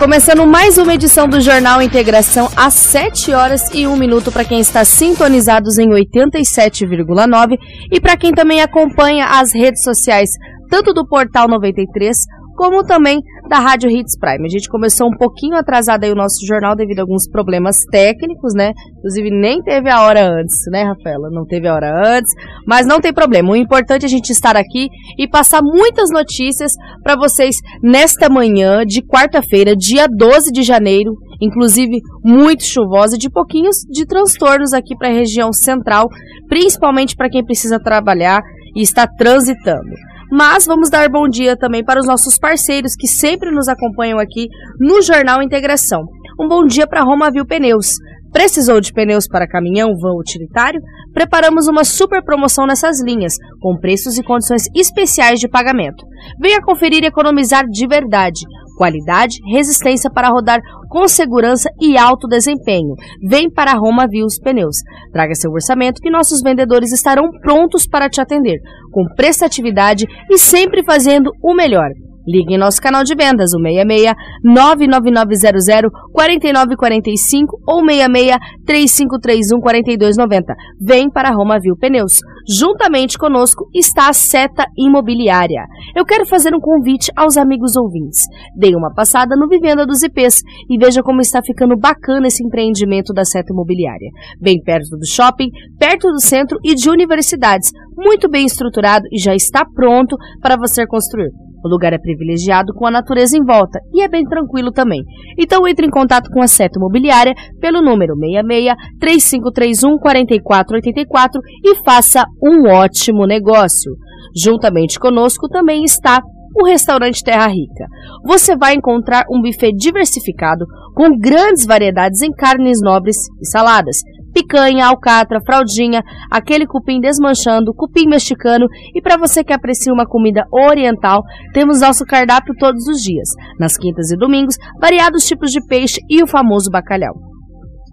Começando mais uma edição do Jornal Integração às 7 horas e 1 minuto para quem está sintonizados em 87,9 e para quem também acompanha as redes sociais, tanto do Portal 93 como também da Rádio Hits Prime. A gente começou um pouquinho atrasado aí o nosso jornal devido a alguns problemas técnicos, né? Inclusive nem teve a hora antes, né, Rafaela? Não teve a hora antes, mas não tem problema. O importante é a gente estar aqui e passar muitas notícias para vocês nesta manhã de quarta-feira, dia 12 de janeiro, inclusive muito chuvosa de pouquinhos de transtornos aqui para a região central, principalmente para quem precisa trabalhar e está transitando. Mas vamos dar bom dia também para os nossos parceiros que sempre nos acompanham aqui no Jornal Integração. Um bom dia para Romavil Pneus. Precisou de pneus para caminhão, vão utilitário? Preparamos uma super promoção nessas linhas, com preços e condições especiais de pagamento. Venha conferir e economizar de verdade. Qualidade, resistência para rodar com segurança e alto desempenho. Vem para a Roma Vios Pneus. Traga seu orçamento que nossos vendedores estarão prontos para te atender, com prestatividade e sempre fazendo o melhor. Ligue em nosso canal de vendas, o 66 99900 4945 ou 66 3531 4290. Vem para a Roma Viu Pneus. Juntamente conosco está a Seta Imobiliária. Eu quero fazer um convite aos amigos ouvintes. Dê uma passada no Vivenda dos IPs e veja como está ficando bacana esse empreendimento da Seta Imobiliária. Bem perto do shopping, perto do centro e de universidades. Muito bem estruturado e já está pronto para você construir. O lugar é privilegiado com a natureza em volta e é bem tranquilo também. Então entre em contato com a Seta Imobiliária pelo número 66 3531 4484 e faça um ótimo negócio. Juntamente conosco também está o restaurante Terra Rica. Você vai encontrar um buffet diversificado com grandes variedades em carnes nobres e saladas picanha, alcatra, fraldinha, aquele cupim desmanchando, cupim mexicano e para você que aprecia uma comida oriental, temos nosso cardápio todos os dias, nas quintas e domingos, variados tipos de peixe e o famoso bacalhau.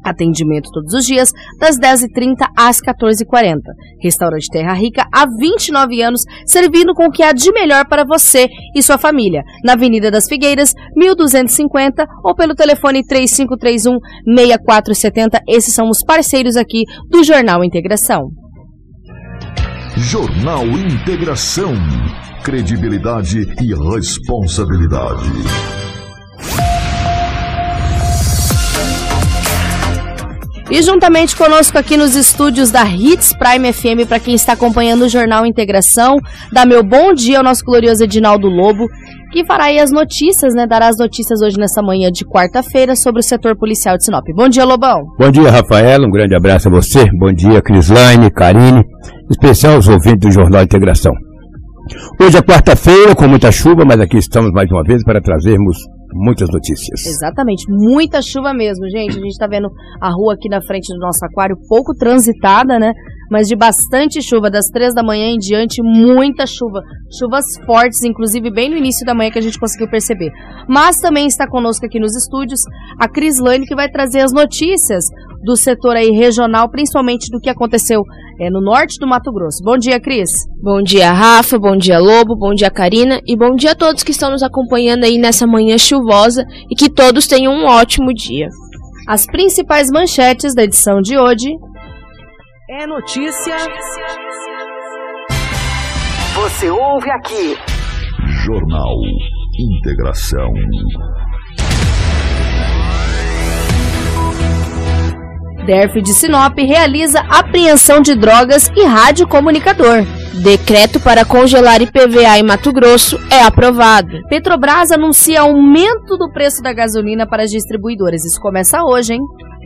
Atendimento todos os dias, das 10h30 às 14h40. Restaurante Terra Rica há 29 anos, servindo com o que há de melhor para você e sua família. Na Avenida das Figueiras, 1250 ou pelo telefone 3531-6470. Esses são os parceiros aqui do Jornal Integração. Jornal Integração. Credibilidade e responsabilidade. E juntamente conosco aqui nos estúdios da Hits Prime FM, para quem está acompanhando o Jornal Integração, dá meu bom dia ao nosso glorioso Edinaldo Lobo, que fará aí as notícias, né? Dará as notícias hoje nessa manhã de quarta-feira sobre o setor policial de Sinop. Bom dia, Lobão. Bom dia, Rafaela. Um grande abraço a você. Bom dia, Crislaine, Karine, especial aos ouvintes do Jornal Integração. Hoje é quarta-feira, com muita chuva, mas aqui estamos mais uma vez para trazermos muitas notícias. Exatamente, muita chuva mesmo, gente. A gente está vendo a rua aqui na frente do nosso aquário pouco transitada, né? Mas de bastante chuva, das três da manhã em diante, muita chuva. Chuvas fortes, inclusive bem no início da manhã que a gente conseguiu perceber. Mas também está conosco aqui nos estúdios a Cris Lane, que vai trazer as notícias do setor aí regional, principalmente do que aconteceu é, no norte do Mato Grosso. Bom dia, Cris. Bom dia, Rafa. Bom dia, Lobo. Bom dia, Karina. E bom dia a todos que estão nos acompanhando aí nessa manhã chuvosa e que todos tenham um ótimo dia. As principais manchetes da edição de hoje. É notícia. Você ouve aqui. Jornal Integração. DERF de Sinop realiza apreensão de drogas e radiocomunicador. Decreto para congelar IPVA em Mato Grosso é aprovado. Petrobras anuncia aumento do preço da gasolina para as distribuidoras. Isso começa hoje, hein?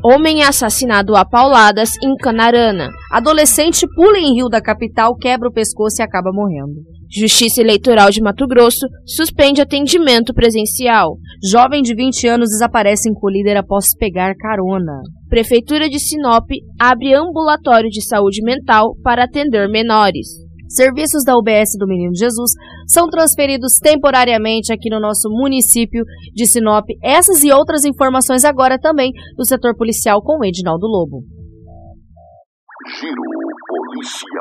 Homem assassinado a pauladas em Canarana. Adolescente pula em rio da capital, quebra o pescoço e acaba morrendo. Justiça Eleitoral de Mato Grosso suspende atendimento presencial. Jovem de 20 anos desaparece em colíder após pegar carona. Prefeitura de Sinop abre ambulatório de saúde mental para atender menores. Serviços da UBS do Menino Jesus são transferidos temporariamente aqui no nosso município de Sinop. Essas e outras informações agora também do setor policial com o Edinaldo Lobo. Giro policial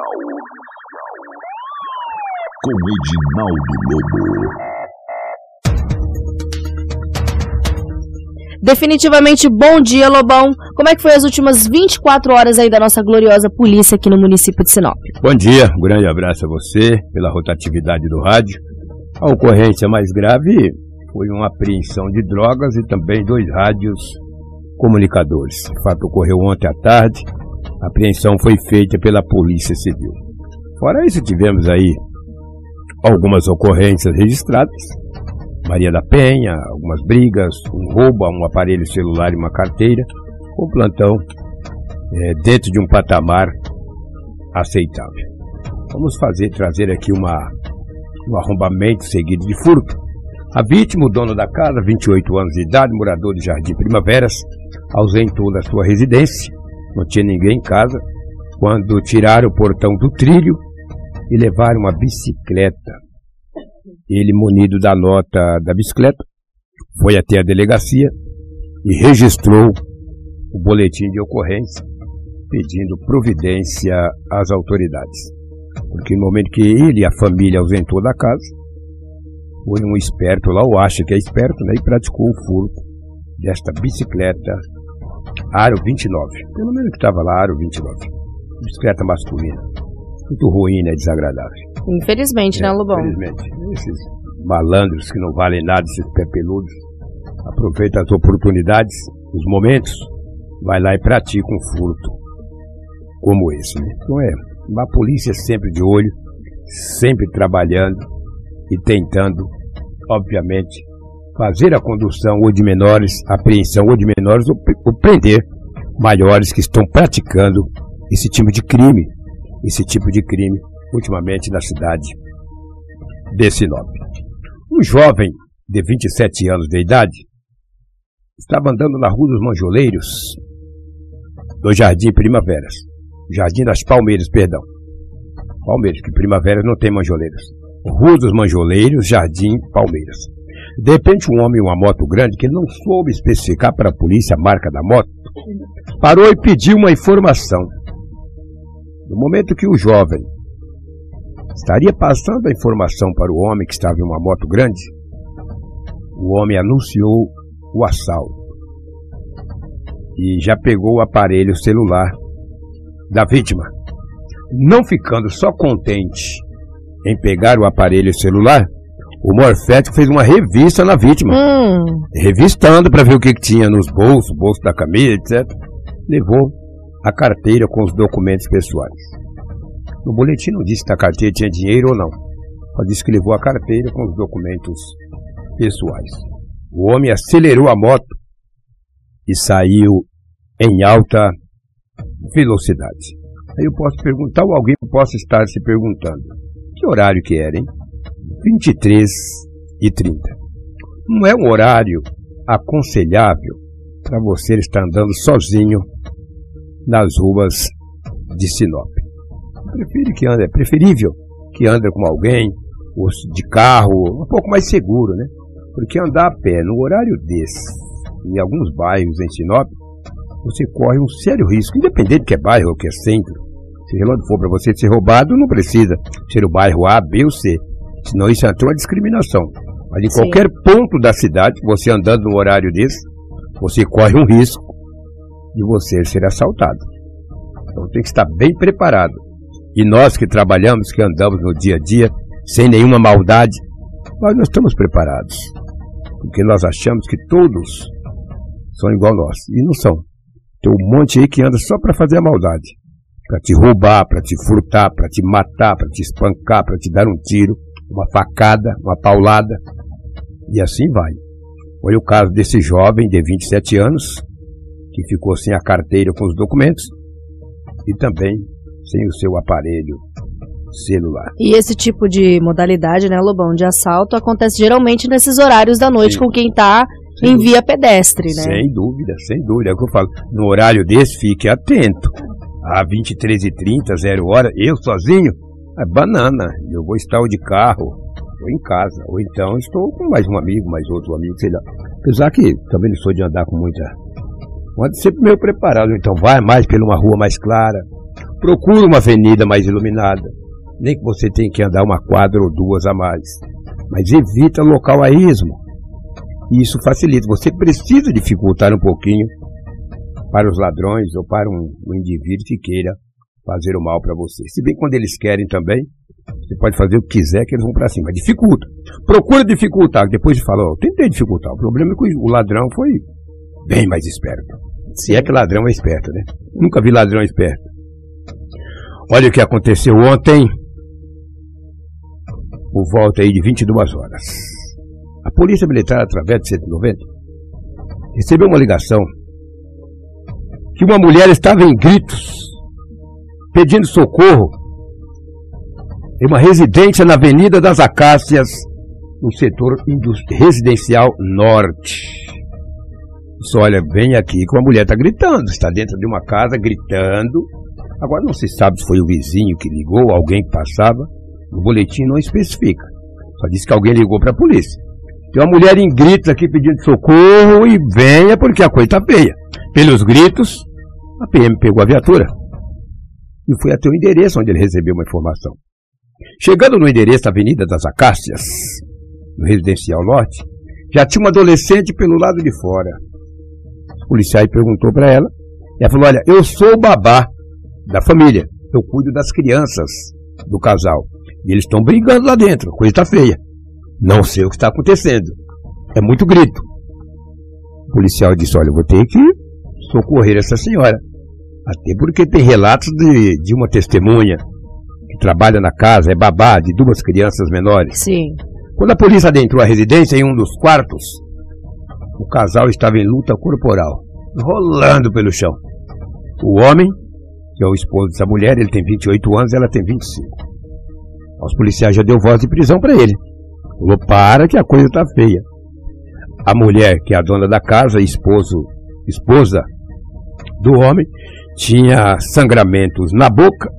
com Edinaldo Lobo. Definitivamente bom dia, Lobão. Como é que foi as últimas 24 horas aí da nossa gloriosa polícia aqui no município de Sinop? Bom dia, um grande abraço a você pela rotatividade do rádio. A ocorrência mais grave foi uma apreensão de drogas e também dois rádios comunicadores. O fato ocorreu ontem à tarde. A apreensão foi feita pela Polícia Civil. Fora isso, tivemos aí algumas ocorrências registradas Maria da Penha, algumas brigas, um roubo a um aparelho celular e uma carteira, com plantão é, dentro de um patamar aceitável. Vamos fazer, trazer aqui uma, um arrombamento seguido de furto. A vítima, o dono da casa, 28 anos de idade, morador de Jardim Primaveras, ausentou da sua residência, não tinha ninguém em casa, quando tiraram o portão do trilho e levaram uma bicicleta ele, munido da nota da bicicleta, foi até a delegacia e registrou o boletim de ocorrência pedindo providência às autoridades. Porque no momento que ele e a família ausentou da casa, foi um esperto lá, ou acha que é esperto, né, e praticou o furto desta bicicleta Aro 29. Pelo menos que estava lá, Aro 29. Bicicleta masculina. Muito ruim, né? Desagradável. Infelizmente, né, é, né, Lobão? Infelizmente. Esses malandros que não valem nada, esses pepeludos, aproveitam as oportunidades, os momentos, vai lá e pratica um furto como esse, né? Então é, uma polícia sempre de olho, sempre trabalhando e tentando, obviamente, fazer a condução ou de menores, apreensão ou de menores, ou, ou prender maiores que estão praticando esse tipo de crime, esse tipo de crime ultimamente na cidade de Sinop. Um jovem de 27 anos de idade estava andando na Rua dos Manjoleiros, do Jardim Primaveras. Jardim das Palmeiras, perdão. Palmeiras, que Primaveras não tem manjoleiros. Rua dos Manjoleiros, Jardim Palmeiras. De repente, um homem em uma moto grande, que não soube especificar para a polícia a marca da moto, parou e pediu uma informação. No momento que o jovem estaria passando a informação para o homem que estava em uma moto grande, o homem anunciou o assalto e já pegou o aparelho celular da vítima. Não ficando só contente em pegar o aparelho celular, o Morfético fez uma revista na vítima, hum. revistando para ver o que, que tinha nos bolsos, bolso da camisa, etc. Levou a carteira com os documentos pessoais. No boletim não disse que a carteira tinha dinheiro ou não. Só disse que levou a carteira com os documentos pessoais. O homem acelerou a moto e saiu em alta velocidade. Aí eu posso perguntar, ou alguém possa estar se perguntando, que horário que era, hein? 23 e 30. Não é um horário aconselhável para você estar andando sozinho nas ruas de Sinop prefiro que ande, é preferível que ande com alguém, ou de carro, um pouco mais seguro, né? Porque andar a pé no horário desse, em alguns bairros em Sinop, você corre um sério risco, independente que é bairro ou que é centro. Se onde for para você ser roubado, não precisa ser o bairro A, B ou C. Senão isso é uma discriminação. Mas em Sim. qualquer ponto da cidade, você andando no horário desse, você corre um risco de você ser assaltado. Então tem que estar bem preparado. E nós que trabalhamos, que andamos no dia a dia, sem nenhuma maldade, nós não estamos preparados. Porque nós achamos que todos são igual nós. E não são. Tem um monte aí que anda só para fazer a maldade. Para te roubar, para te furtar, para te matar, para te espancar, para te dar um tiro, uma facada, uma paulada. E assim vai. Foi o caso desse jovem de 27 anos, que ficou sem a carteira com os documentos e também sem o seu aparelho celular. E esse tipo de modalidade, né, Lobão, de assalto acontece geralmente nesses horários da noite Sim. com quem está em via pedestre, né? Sem dúvida, sem dúvida. É o que eu falo. No horário desse, fique atento. A 23h30, zero hora, eu sozinho, é banana. Eu vou estar de carro, ou em casa. Ou então estou com mais um amigo, mais outro amigo, sei lá. Apesar que também não sou de andar com muita. Pode sempre meio preparado. Então vai mais pela uma rua mais clara. Procura uma avenida mais iluminada. Nem que você tenha que andar uma quadra ou duas a mais. Mas evita local a. Isso facilita. Você precisa dificultar um pouquinho para os ladrões ou para um, um indivíduo que queira fazer o mal para você. Se bem quando eles querem também, você pode fazer o que quiser que eles vão para cima. Dificulta. Procura dificultar. Depois de falar, oh, tentei dificultar. O problema é que o ladrão foi bem mais esperto. Se é que ladrão é esperto, né? Nunca vi ladrão esperto. Olha o que aconteceu ontem, por volta aí de 22 horas. A Polícia Militar, através de 190, recebeu uma ligação que uma mulher estava em gritos, pedindo socorro, em uma residência na Avenida das Acácias, no setor residencial norte. Só olha, vem aqui que uma mulher está gritando, está dentro de uma casa gritando. Agora não se sabe se foi o vizinho que ligou, alguém que passava. O boletim não especifica. Só diz que alguém ligou para a polícia. Tem uma mulher em gritos aqui pedindo socorro e venha porque a coisa está feia. Pelos gritos, a PM pegou a viatura e foi até o endereço onde ele recebeu uma informação. Chegando no endereço da Avenida das Acácias, no Residencial Norte, já tinha uma adolescente pelo lado de fora. O policial perguntou para ela. E ela falou: Olha, eu sou o babá da família. Eu cuido das crianças do casal. E eles estão brigando lá dentro. Coisa está feia. Não sei o que está acontecendo. É muito grito. O policial disse: Olha, eu vou ter que socorrer essa senhora. Até porque tem relatos de, de uma testemunha que trabalha na casa, é babá de duas crianças menores. Sim. Quando a polícia adentrou a residência em um dos quartos, o casal estava em luta corporal, rolando pelo chão. O homem, que é o esposo dessa mulher, ele tem 28 anos, ela tem 25. Os policiais já deu voz de prisão para ele. Falou, para que a coisa está feia. A mulher, que é a dona da casa, esposo, esposa do homem, tinha sangramentos na boca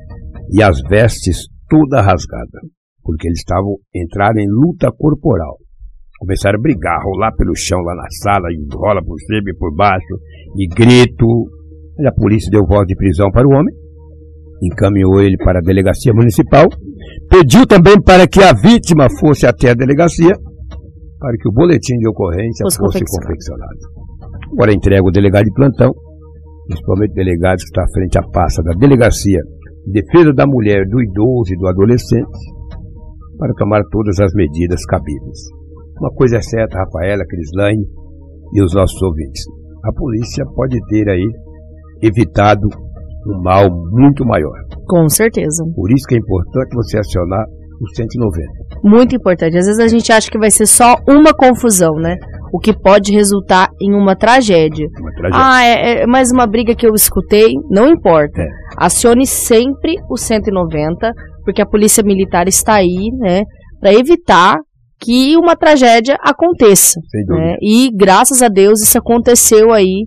e as vestes toda rasgada, porque eles estavam entraram em luta corporal. Começaram a brigar, rolar pelo chão lá na sala, e rola por cima e por baixo, e grito. E a polícia deu voz de prisão para o homem, encaminhou ele para a delegacia municipal Pediu também para que a vítima fosse até a delegacia para que o boletim de ocorrência fosse, fosse confeccionado. Agora entrega o delegado de plantão, principalmente delegados que está à frente à pasta da delegacia de defesa da mulher, do idoso e do adolescente, para tomar todas as medidas cabíveis. Uma coisa é certa, Rafaela, Crislaine e os nossos ouvintes. A polícia pode ter aí evitado um mal muito maior. Com certeza. Por isso que é importante você acionar o 190. Muito importante. Às vezes a gente acha que vai ser só uma confusão, né? O que pode resultar em uma tragédia. Uma tragédia. Ah, é, é mais uma briga que eu escutei. Não importa. É. Acione sempre o 190, porque a polícia militar está aí, né? Para evitar que uma tragédia aconteça. Sem dúvida. Né? E graças a Deus isso aconteceu aí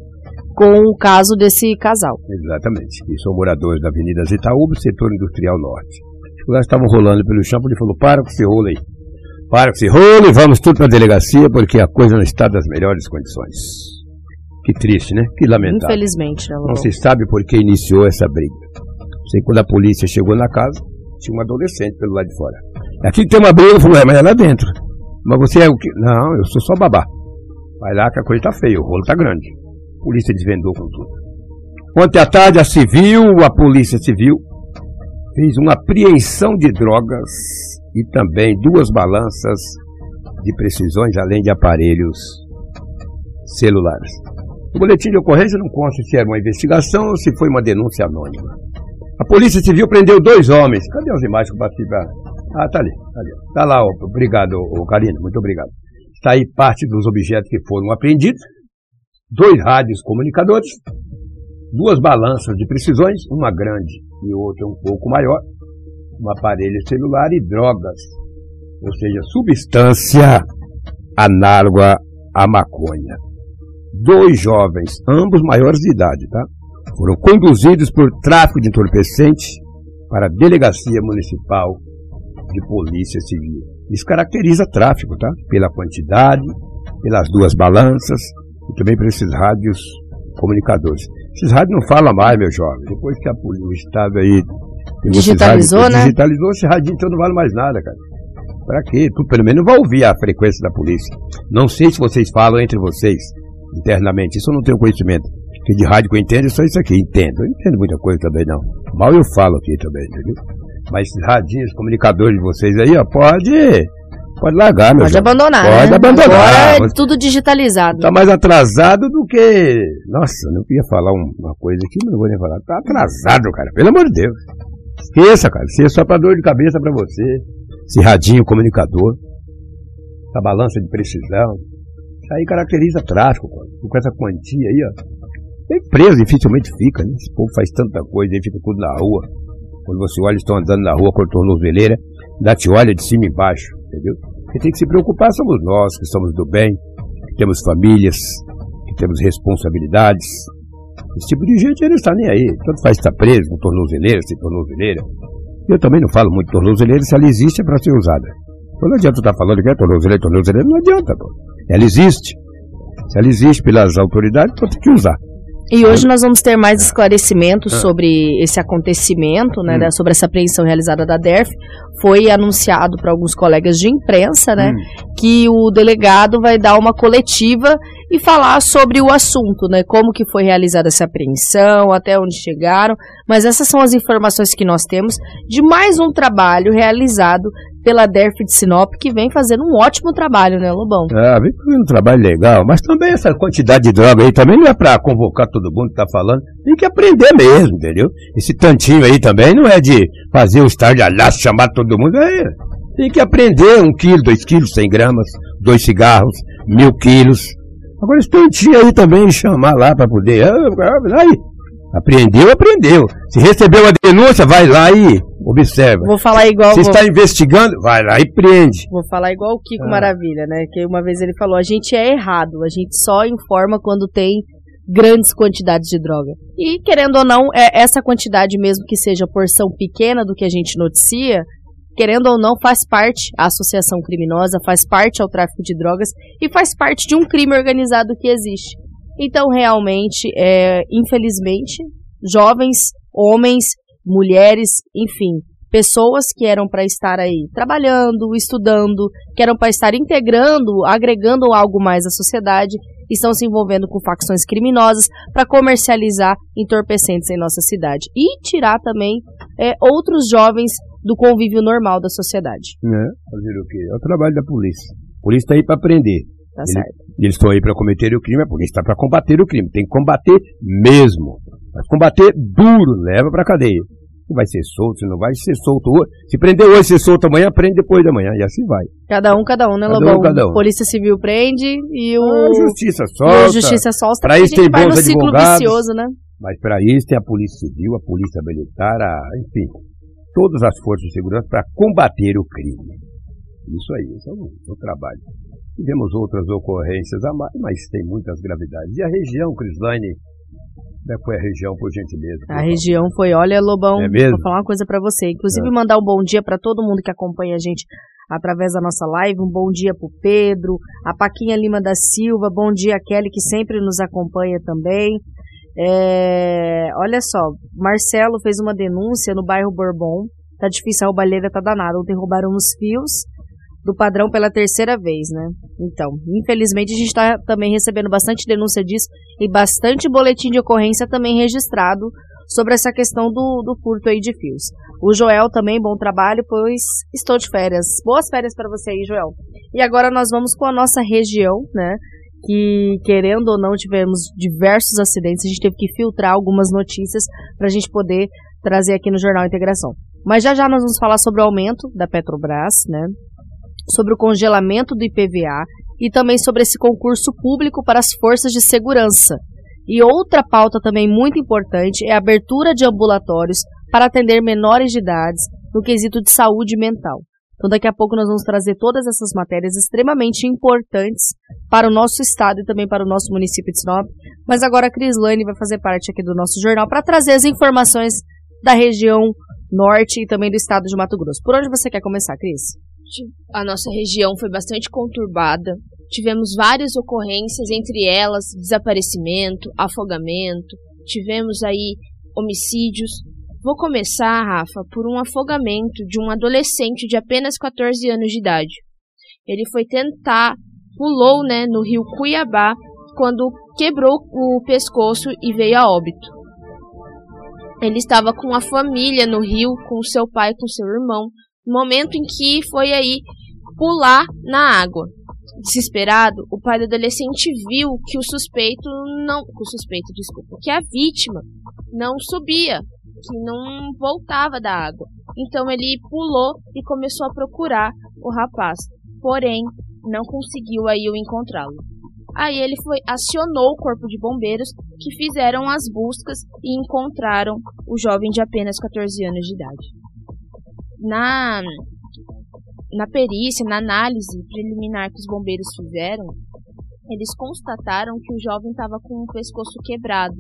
com o caso desse casal. Exatamente. E são moradores da Avenida Itaúba, setor industrial norte. Os estavam rolando pelo chão, ele falou: para com esse rolo aí. Para com esse rolo e vamos tudo para a delegacia, porque a coisa não está das melhores condições. Que triste, né? Que lamentável. Infelizmente, não. Não se sabe por que iniciou essa briga. Sei quando a polícia chegou na casa, tinha uma adolescente pelo lado de fora. Aqui tem uma briga, falou, é, mas é lá dentro. Mas você é o que? Não, eu sou só babá. Vai lá que a coisa tá feia, o rolo tá grande polícia desvendou com tudo. Ontem à tarde, a civil, a polícia civil, fez uma apreensão de drogas e também duas balanças de precisões, além de aparelhos celulares. O boletim de ocorrência não consta se era uma investigação ou se foi uma denúncia anônima. A Polícia Civil prendeu dois homens. Cadê as imagens que eu bati. Ah, tá ali, tá ali. Tá lá, obrigado, Karina, muito obrigado. Está aí parte dos objetos que foram apreendidos dois rádios comunicadores, duas balanças de precisões, uma grande e outra um pouco maior, um aparelho celular e drogas, ou seja, substância análoga à maconha. Dois jovens, ambos maiores de idade, tá? Foram conduzidos por tráfico de entorpecente para a Delegacia Municipal de Polícia Civil. Isso caracteriza tráfico, tá? Pela quantidade, pelas duas balanças e também por esses rádios comunicadores. Esses rádios não falam mais, meu jovem. Depois que a, o Estado aí digitalizou, rádios, né? Digitalizou, esse rádio então não vale mais nada, cara. Pra quê? Tu pelo menos vai ouvir a frequência da polícia. Não sei se vocês falam entre vocês internamente, isso eu não tenho conhecimento. Que de rádio que eu entendo é só isso aqui, entendo. Eu entendo muita coisa também não. Mal eu falo aqui também, entendeu? Mas esses radinhos, comunicadores de vocês aí, ó, pode. Pode largar, meu Pode jovem. abandonar. Pode né? abandonar. Agora é tudo digitalizado. Tá mais atrasado do que. Nossa, não queria falar uma coisa aqui, mas não vou nem falar. Tá atrasado, cara. Pelo amor de Deus. Esqueça, cara. Isso é só pra dor de cabeça pra você. Esse radinho comunicador. Essa balança de precisão. Isso aí caracteriza tráfico, cara. Com essa quantia aí, ó. Tem preso dificilmente fica, né? Esse povo faz tanta coisa aí, fica tudo na rua. Quando você olha, estão andando na rua com a tornozeleira, dá te olha de cima e embaixo, entendeu? Quem tem que se preocupar somos nós, que somos do bem, que temos famílias, que temos responsabilidades. Esse tipo de gente ele não está nem aí. Tanto faz estar preso com tornozeleira, sem tornozeleira. Eu também não falo muito tornozeleira se ela existe é para ser usada. Então não adianta estar falando que é tornozeleira, tornozeleira, não adianta. Pô. Ela existe. Se ela existe pelas autoridades, então tem que usar. E hoje nós vamos ter mais esclarecimentos ah. sobre esse acontecimento, né, hum. sobre essa apreensão realizada da DERF. Foi anunciado para alguns colegas de imprensa, né, hum. que o delegado vai dar uma coletiva e falar sobre o assunto, né, como que foi realizada essa apreensão, até onde chegaram. Mas essas são as informações que nós temos de mais um trabalho realizado pela DERF de Sinop, que vem fazendo um ótimo trabalho, né, Lobão? Ah, vem fazendo um trabalho legal, mas também essa quantidade de droga aí também não é para convocar todo mundo que tá falando, tem que aprender mesmo, entendeu? Esse tantinho aí também não é de fazer o estardalhaço, chamar todo mundo, é, tem que aprender um quilo, dois quilos, cem gramas, dois cigarros, mil quilos. Agora esse tantinho aí também chamar lá para poder, ah, aí, Apreendeu, aprendeu. Se recebeu a denúncia, vai lá e observa. Vou falar igual. Se vou... está investigando, vai lá e prende. Vou falar igual o Kiko ah. Maravilha, né? Que uma vez ele falou: a gente é errado, a gente só informa quando tem grandes quantidades de droga. E querendo ou não, é essa quantidade, mesmo que seja porção pequena do que a gente noticia, querendo ou não, faz parte a associação criminosa, faz parte ao tráfico de drogas e faz parte de um crime organizado que existe. Então, realmente, é, infelizmente, jovens, homens, mulheres, enfim, pessoas que eram para estar aí trabalhando, estudando, que eram para estar integrando, agregando algo mais à sociedade, estão se envolvendo com facções criminosas para comercializar entorpecentes em nossa cidade e tirar também é, outros jovens do convívio normal da sociedade. É, fazer o quê? É o trabalho da polícia. A polícia está aí para prender. Tá Ele, certo. Eles estão aí para cometer o crime, a polícia está para combater o crime. Tem que combater mesmo. Vai combater duro, leva para cadeia. Se vai ser solto, se não vai ser solto hoje. Se prender hoje, ser solto amanhã, prende depois da manhã. E assim vai. Cada um, cada um, né, cada Lobão? Um, cada um. Polícia Civil prende e o. A justiça solta. a justiça solta. Para isso tem bons ciclo vicioso, né? Mas para isso tem a Polícia Civil, a Polícia Militar, a, enfim, todas as forças de segurança para combater o crime. Isso aí, isso é o, é o trabalho. Tivemos outras ocorrências a mais, mas tem muitas gravidades. E a região, Crislaine, como é foi a região, por gentileza? A região foi, olha, Lobão, é mesmo? vou falar uma coisa para você. Inclusive, é. mandar um bom dia para todo mundo que acompanha a gente através da nossa live. Um bom dia pro Pedro, a Paquinha Lima da Silva, bom dia Kelly, que sempre nos acompanha também. É, olha só, Marcelo fez uma denúncia no bairro Bourbon. Tá difícil, a roubalheira tá danada. Ontem roubaram os fios do padrão pela terceira vez, né? Então, infelizmente a gente está também recebendo bastante denúncia disso e bastante boletim de ocorrência também registrado sobre essa questão do, do furto aí de fios. O Joel também, bom trabalho, pois estou de férias. Boas férias para você aí, Joel. E agora nós vamos com a nossa região, né? Que, querendo ou não, tivemos diversos acidentes. A gente teve que filtrar algumas notícias para a gente poder trazer aqui no Jornal Integração. Mas já já nós vamos falar sobre o aumento da Petrobras, né? Sobre o congelamento do IPVA, e também sobre esse concurso público para as forças de segurança. E outra pauta também muito importante é a abertura de ambulatórios para atender menores de idade no quesito de saúde mental. Então, daqui a pouco nós vamos trazer todas essas matérias extremamente importantes para o nosso estado e também para o nosso município de Sinop. Mas agora a Crislane vai fazer parte aqui do nosso jornal para trazer as informações da região norte e também do estado de Mato Grosso. Por onde você quer começar, Cris? A nossa região foi bastante conturbada. Tivemos várias ocorrências, entre elas desaparecimento, afogamento, tivemos aí homicídios. Vou começar, Rafa, por um afogamento de um adolescente de apenas 14 anos de idade. Ele foi tentar, pulou né, no rio Cuiabá quando quebrou o pescoço e veio a óbito. Ele estava com a família no rio, com seu pai com seu irmão, momento em que foi aí pular na água. Desesperado, o pai do adolescente viu que o suspeito não, o suspeito, desculpa, que a vítima não subia, que não voltava da água. Então ele pulou e começou a procurar o rapaz. Porém, não conseguiu aí o encontrá-lo. Aí ele foi acionou o corpo de bombeiros que fizeram as buscas e encontraram o jovem de apenas 14 anos de idade. Na na perícia, na análise preliminar que os bombeiros fizeram, eles constataram que o jovem estava com o pescoço quebrado.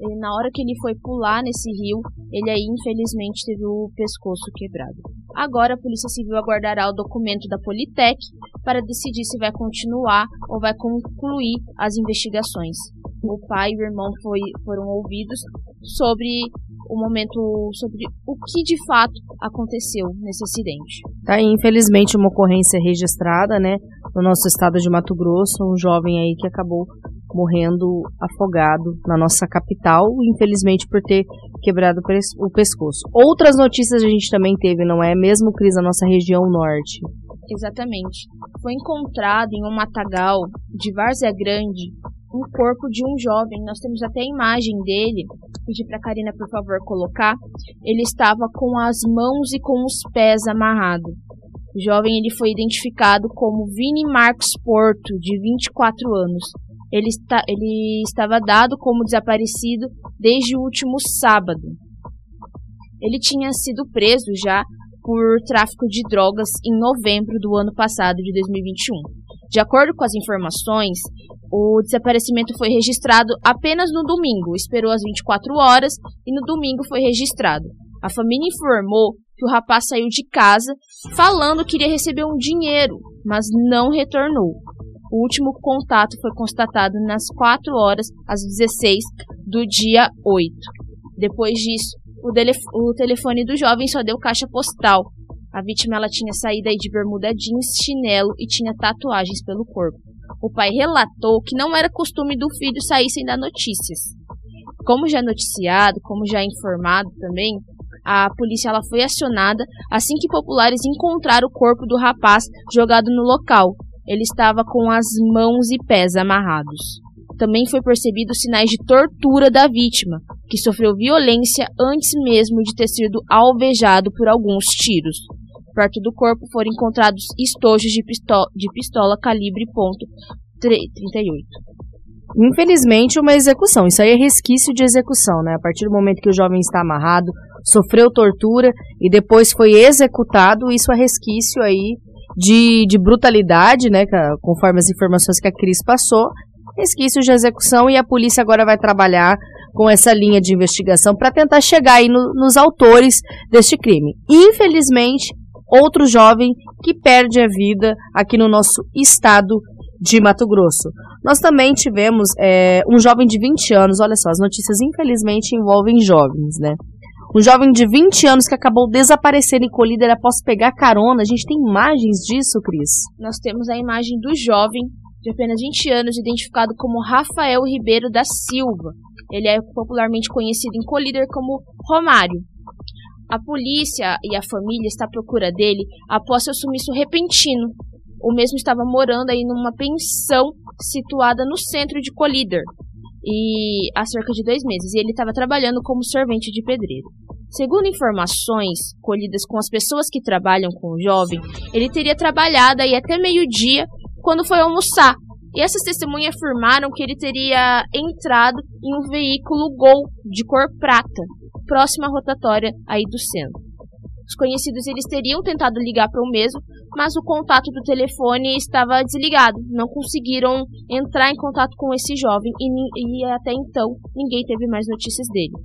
E na hora que ele foi pular nesse rio, ele aí infelizmente teve o pescoço quebrado. Agora a Polícia Civil aguardará o documento da Politec para decidir se vai continuar ou vai concluir as investigações. O pai e o irmão foi, foram ouvidos sobre o momento sobre o que de fato aconteceu nesse acidente. Tá, infelizmente uma ocorrência registrada, né, no nosso estado de Mato Grosso, um jovem aí que acabou morrendo afogado na nossa capital, infelizmente por ter quebrado o pescoço. Outras notícias a gente também teve, não é mesmo, Cris, na nossa região norte? Exatamente. Foi encontrado em um matagal de Várzea Grande um corpo de um jovem. Nós temos até a imagem dele. Pedir para Karina, por favor, colocar. Ele estava com as mãos e com os pés amarrados. O jovem ele foi identificado como Vini Marcos Porto, de 24 anos. Ele, está, ele estava dado como desaparecido desde o último sábado. Ele tinha sido preso já por tráfico de drogas em novembro do ano passado, de 2021. De acordo com as informações, o desaparecimento foi registrado apenas no domingo, esperou as 24 horas e no domingo foi registrado. A família informou que o rapaz saiu de casa falando que iria receber um dinheiro, mas não retornou. O último contato foi constatado nas 4 horas, às 16 do dia 8. Depois disso, o, o telefone do jovem só deu caixa postal. A vítima ela tinha saído aí de bermuda jeans, chinelo e tinha tatuagens pelo corpo. O pai relatou que não era costume do filho sair sem dar notícias. Como já noticiado, como já informado também, a polícia ela foi acionada assim que populares encontraram o corpo do rapaz jogado no local. Ele estava com as mãos e pés amarrados. Também foi percebido sinais de tortura da vítima, que sofreu violência antes mesmo de ter sido alvejado por alguns tiros. Perto do corpo foram encontrados estojos de pistola, de pistola calibre .38. Infelizmente, uma execução. Isso aí é resquício de execução, né? A partir do momento que o jovem está amarrado, sofreu tortura e depois foi executado, isso é resquício aí de, de brutalidade, né? Conforme as informações que a Cris passou, resquício de execução e a polícia agora vai trabalhar com essa linha de investigação para tentar chegar aí no, nos autores deste crime. Infelizmente, outro jovem que perde a vida aqui no nosso estado de Mato Grosso. Nós também tivemos é, um jovem de 20 anos, olha só, as notícias infelizmente envolvem jovens, né? Um jovem de 20 anos que acabou desaparecendo em Colíder após pegar carona. A gente tem imagens disso, Cris? Nós temos a imagem do jovem de apenas 20 anos, identificado como Rafael Ribeiro da Silva. Ele é popularmente conhecido em Colíder como Romário. A polícia e a família está à procura dele após seu sumiço repentino. O mesmo estava morando aí numa pensão situada no centro de Colíder e há cerca de dois meses, e ele estava trabalhando como servente de pedreiro. Segundo informações colhidas com as pessoas que trabalham com o jovem, ele teria trabalhado aí até meio-dia quando foi almoçar. E essas testemunhas afirmaram que ele teria entrado em um veículo Gol de cor prata, próximo à rotatória aí do centro. Os conhecidos eles teriam tentado ligar para o mesmo, mas o contato do telefone estava desligado. Não conseguiram entrar em contato com esse jovem e, e até então ninguém teve mais notícias dele.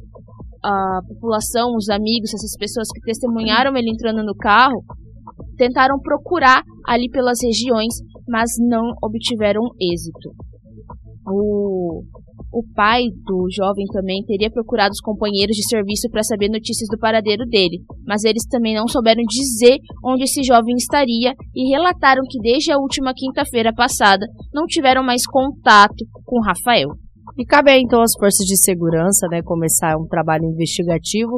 A população, os amigos, essas pessoas que testemunharam ele entrando no carro, tentaram procurar ali pelas regiões, mas não obtiveram êxito. O, o pai do jovem também teria procurado os companheiros de serviço para saber notícias do paradeiro dele, mas eles também não souberam dizer onde esse jovem estaria e relataram que desde a última quinta-feira passada não tiveram mais contato com Rafael. E cabe aí, então às forças de segurança, né, começar um trabalho investigativo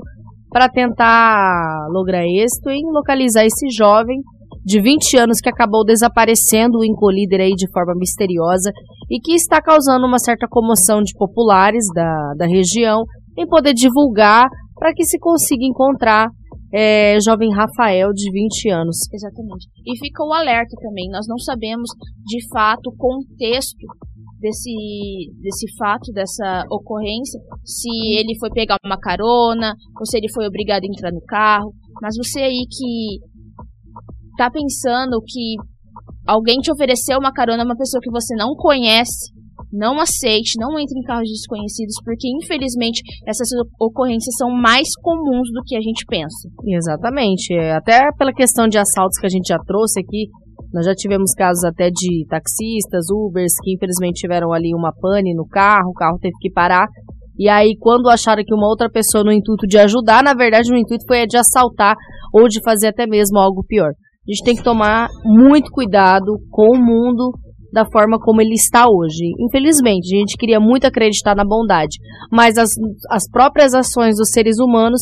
para tentar lograr êxito em localizar esse jovem de 20 anos que acabou desaparecendo, em colíder aí de forma misteriosa e que está causando uma certa comoção de populares da, da região em poder divulgar para que se consiga encontrar é, jovem Rafael de 20 anos. Exatamente. E fica o alerta também, nós não sabemos de fato o contexto desse, desse fato, dessa ocorrência, se ele foi pegar uma carona, ou se ele foi obrigado a entrar no carro. Mas você aí que tá pensando que alguém te ofereceu uma carona, uma pessoa que você não conhece, não aceite, não entre em carros desconhecidos, porque infelizmente essas ocorrências são mais comuns do que a gente pensa. Exatamente. Até pela questão de assaltos que a gente já trouxe aqui, nós já tivemos casos até de taxistas, Ubers, que infelizmente tiveram ali uma pane no carro, o carro teve que parar. E aí, quando acharam que uma outra pessoa no intuito de ajudar, na verdade o intuito foi de assaltar ou de fazer até mesmo algo pior. A gente tem que tomar muito cuidado com o mundo da forma como ele está hoje. Infelizmente, a gente queria muito acreditar na bondade, mas as, as próprias ações dos seres humanos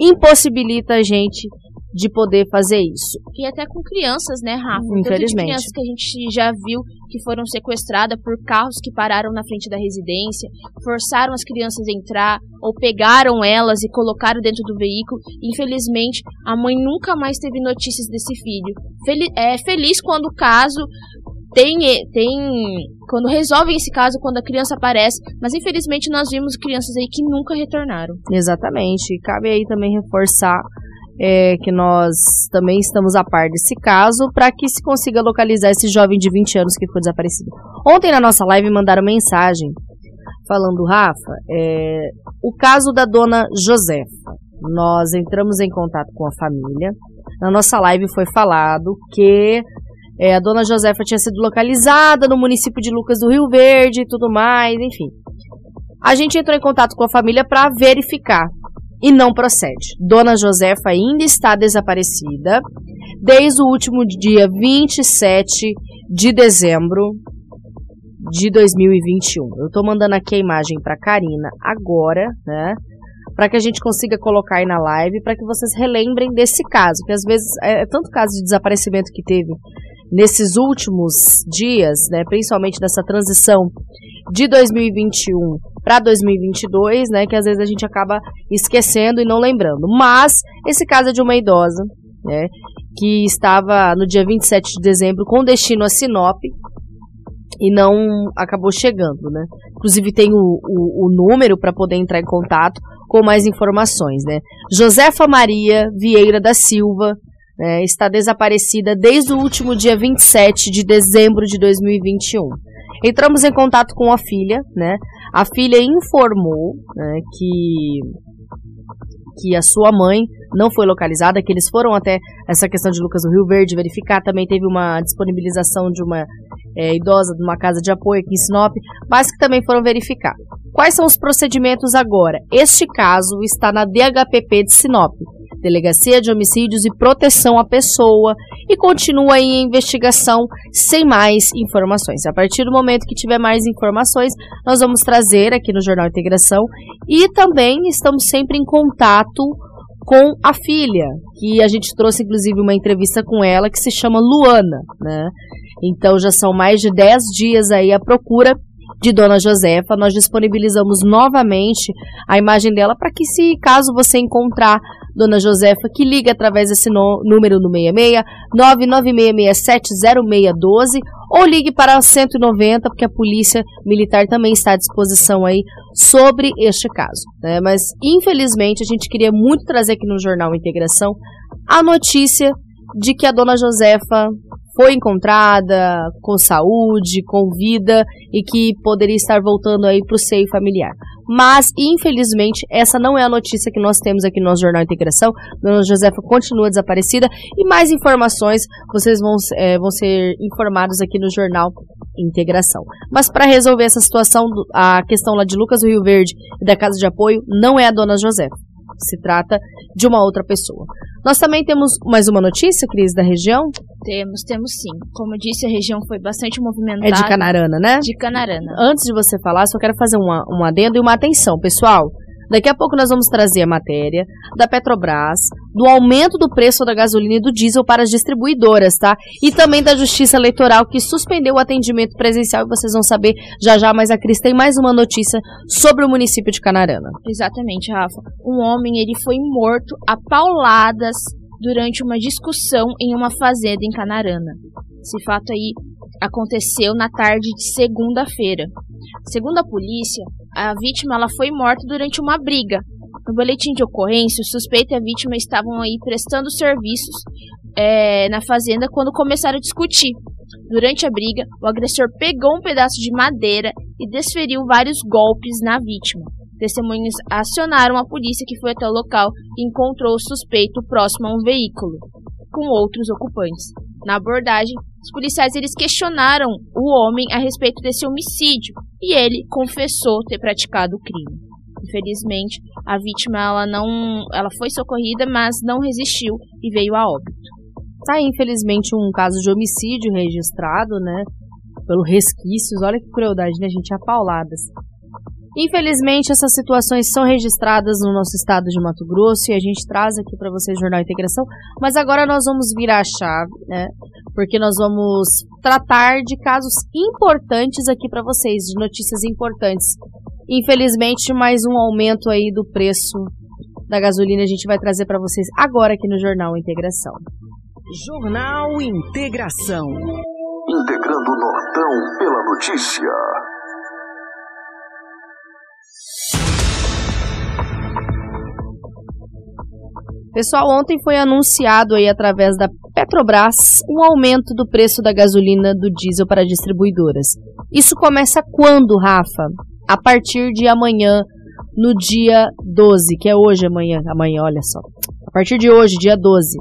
impossibilitam a gente de poder fazer isso. E até com crianças, né, Rafa? Infelizmente. crianças que a gente já viu que foram sequestradas por carros que pararam na frente da residência, forçaram as crianças a entrar ou pegaram elas e colocaram dentro do veículo. Infelizmente, a mãe nunca mais teve notícias desse filho. É feliz quando o caso tem, tem quando resolvem esse caso, quando a criança aparece, mas infelizmente nós vimos crianças aí que nunca retornaram. Exatamente. Cabe aí também reforçar é, que nós também estamos a par desse caso para que se consiga localizar esse jovem de 20 anos que foi desaparecido. Ontem na nossa live mandaram mensagem falando, Rafa, é, o caso da dona Josefa. Nós entramos em contato com a família. Na nossa live foi falado que é, a dona Josefa tinha sido localizada no município de Lucas do Rio Verde e tudo mais, enfim. A gente entrou em contato com a família para verificar e não procede. Dona Josefa ainda está desaparecida desde o último dia 27 de dezembro de 2021. Eu estou mandando aqui a imagem para Karina agora, né? Para que a gente consiga colocar aí na live, para que vocês relembrem desse caso, que às vezes é, é tanto caso de desaparecimento que teve nesses últimos dias, né, principalmente nessa transição de 2021 para 2022, né, que às vezes a gente acaba esquecendo e não lembrando. Mas esse caso é de uma idosa, né, que estava no dia 27 de dezembro com destino a Sinop e não acabou chegando, né? Inclusive tem o, o, o número para poder entrar em contato com mais informações, né? Josefa Maria Vieira da Silva, né, está desaparecida desde o último dia 27 de dezembro de 2021. Entramos em contato com a filha, né? A filha informou né, que que a sua mãe não foi localizada, que eles foram até essa questão de Lucas do Rio Verde verificar. Também teve uma disponibilização de uma é, idosa de uma casa de apoio aqui em Sinop, mas que também foram verificar. Quais são os procedimentos agora? Este caso está na DHPP de Sinop. Delegacia de Homicídios e Proteção à Pessoa e continua em investigação sem mais informações. A partir do momento que tiver mais informações, nós vamos trazer aqui no Jornal Integração e também estamos sempre em contato com a filha, que a gente trouxe inclusive uma entrevista com ela que se chama Luana, né? Então já são mais de 10 dias aí à procura de Dona Josefa. Nós disponibilizamos novamente a imagem dela para que, se caso você encontrar Dona Josefa, que ligue através desse no, número no 66 996670612 ou ligue para 190, porque a polícia militar também está à disposição aí sobre este caso. Né? Mas, infelizmente, a gente queria muito trazer aqui no Jornal Integração a notícia de que a dona Josefa foi encontrada com saúde, com vida e que poderia estar voltando aí para o seio familiar. Mas, infelizmente, essa não é a notícia que nós temos aqui no nosso Jornal Integração. Dona Josefa continua desaparecida e mais informações vocês vão, é, vão ser informados aqui no Jornal Integração. Mas para resolver essa situação, a questão lá de Lucas do Rio Verde e da Casa de Apoio não é a Dona Josefa se trata de uma outra pessoa. Nós também temos mais uma notícia, Cris, da região? Temos, temos sim. Como eu disse, a região foi bastante movimentada. É de Canarana, né? De Canarana. Antes de você falar, só quero fazer um adendo e uma atenção, pessoal. Daqui a pouco nós vamos trazer a matéria da Petrobras, do aumento do preço da gasolina e do diesel para as distribuidoras, tá? E também da Justiça Eleitoral, que suspendeu o atendimento presencial, e vocês vão saber já já, mas a Cris tem mais uma notícia sobre o município de Canarana. Exatamente, Rafa. Um homem, ele foi morto a pauladas durante uma discussão em uma fazenda em Canarana. Esse fato aí aconteceu na tarde de segunda-feira. Segundo a polícia, a vítima ela foi morta durante uma briga. No boletim de ocorrência, o suspeito e a vítima estavam aí prestando serviços é, na fazenda quando começaram a discutir. Durante a briga, o agressor pegou um pedaço de madeira e desferiu vários golpes na vítima. Testemunhas acionaram a polícia que foi até o local e encontrou o suspeito próximo a um veículo, com outros ocupantes. Na abordagem, os policiais eles questionaram o homem a respeito desse homicídio e ele confessou ter praticado o crime. Infelizmente, a vítima ela não, ela foi socorrida, mas não resistiu e veio a óbito. Tá, infelizmente, um caso de homicídio registrado, né? Pelo resquícios. Olha que crueldade, né, gente? Apauladas. Infelizmente, essas situações são registradas no nosso estado de Mato Grosso e a gente traz aqui para vocês o Jornal Integração. Mas agora nós vamos virar a chave, né? Porque nós vamos tratar de casos importantes aqui para vocês, de notícias importantes. Infelizmente, mais um aumento aí do preço da gasolina a gente vai trazer para vocês agora aqui no Jornal Integração. Jornal Integração. Integrando o Nortão pela notícia. Pessoal, ontem foi anunciado aí através da Petrobras um aumento do preço da gasolina do diesel para distribuidoras. Isso começa quando, Rafa? A partir de amanhã, no dia 12, que é hoje amanhã, amanhã, olha só. A partir de hoje, dia 12.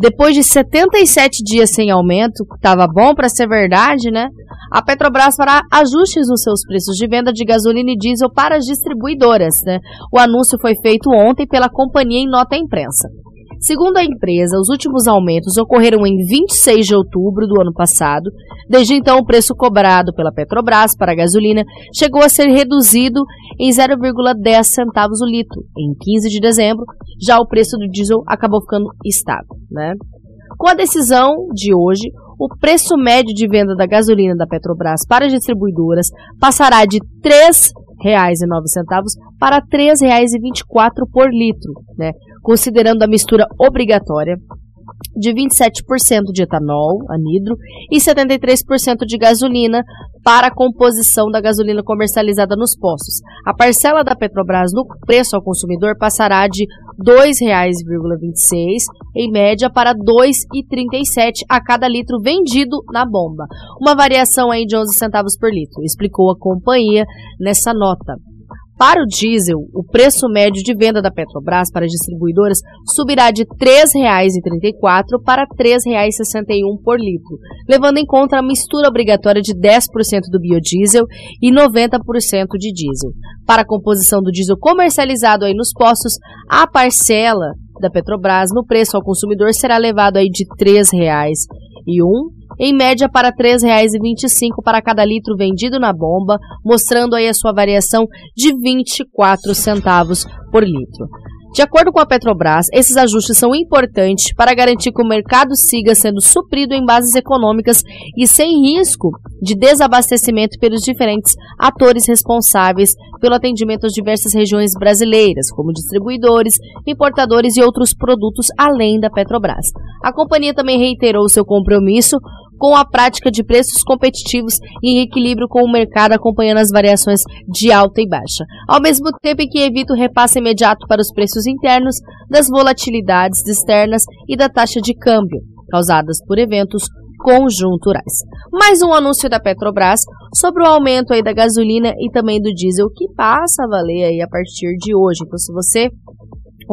Depois de 77 dias sem aumento, estava bom para ser verdade, né? A Petrobras fará ajustes nos seus preços de venda de gasolina e diesel para as distribuidoras. Né? O anúncio foi feito ontem pela companhia em nota à imprensa. Segundo a empresa, os últimos aumentos ocorreram em 26 de outubro do ano passado. Desde então, o preço cobrado pela Petrobras para a gasolina chegou a ser reduzido em 0,10 centavos o litro. Em 15 de dezembro, já o preço do diesel acabou ficando estável. Né? Com a decisão de hoje, o preço médio de venda da gasolina da Petrobras para as distribuidoras passará de R$ 3,09 para R$ 3,24 por litro, né? considerando a mistura obrigatória de 27% de etanol, anidro, e 73% de gasolina para a composição da gasolina comercializada nos postos. A parcela da Petrobras no preço ao consumidor passará de R$ 2,26 em média para R$ 2,37 a cada litro vendido na bomba. Uma variação aí de 11 centavos por litro, explicou a companhia nessa nota. Para o diesel, o preço médio de venda da Petrobras para as distribuidoras subirá de R$ 3,34 para R$ 3,61 por litro, levando em conta a mistura obrigatória de 10% do biodiesel e 90% de diesel. Para a composição do diesel comercializado aí nos postos, a parcela da Petrobras no preço ao consumidor será levado aí de R$ 3,01 em média para R$ 3,25 para cada litro vendido na bomba, mostrando aí a sua variação de 24 centavos por litro. De acordo com a Petrobras, esses ajustes são importantes para garantir que o mercado siga sendo suprido em bases econômicas e sem risco de desabastecimento pelos diferentes atores responsáveis pelo atendimento às diversas regiões brasileiras, como distribuidores, importadores e outros produtos além da Petrobras. A companhia também reiterou seu compromisso com a prática de preços competitivos e em equilíbrio com o mercado, acompanhando as variações de alta e baixa. Ao mesmo tempo em que evita o repasse imediato para os preços internos das volatilidades externas e da taxa de câmbio, causadas por eventos conjunturais. Mais um anúncio da Petrobras sobre o aumento aí da gasolina e também do diesel que passa a valer aí a partir de hoje. Então, se você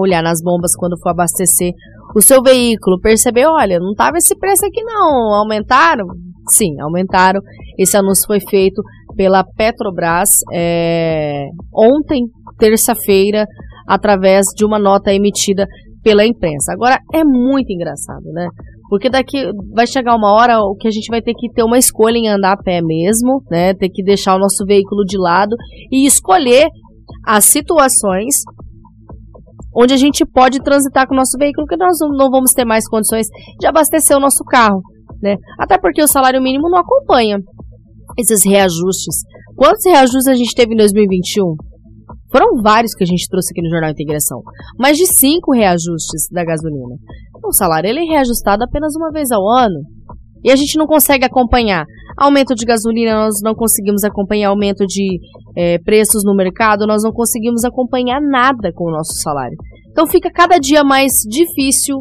olhar nas bombas quando for abastecer o seu veículo, perceber, olha, não estava esse preço aqui não, aumentaram? Sim, aumentaram. Esse anúncio foi feito pela Petrobras é, ontem, terça-feira, através de uma nota emitida pela imprensa. Agora, é muito engraçado, né? Porque daqui vai chegar uma hora que a gente vai ter que ter uma escolha em andar a pé mesmo, né? Ter que deixar o nosso veículo de lado e escolher as situações onde a gente pode transitar com o nosso veículo, que nós não vamos ter mais condições de abastecer o nosso carro, né? Até porque o salário mínimo não acompanha esses reajustes. Quantos reajustes a gente teve em 2021? Foram vários que a gente trouxe aqui no Jornal Integração. Mais de cinco reajustes da gasolina. O salário ele é reajustado apenas uma vez ao ano. E a gente não consegue acompanhar aumento de gasolina, nós não conseguimos acompanhar aumento de é, preços no mercado, nós não conseguimos acompanhar nada com o nosso salário. Então fica cada dia mais difícil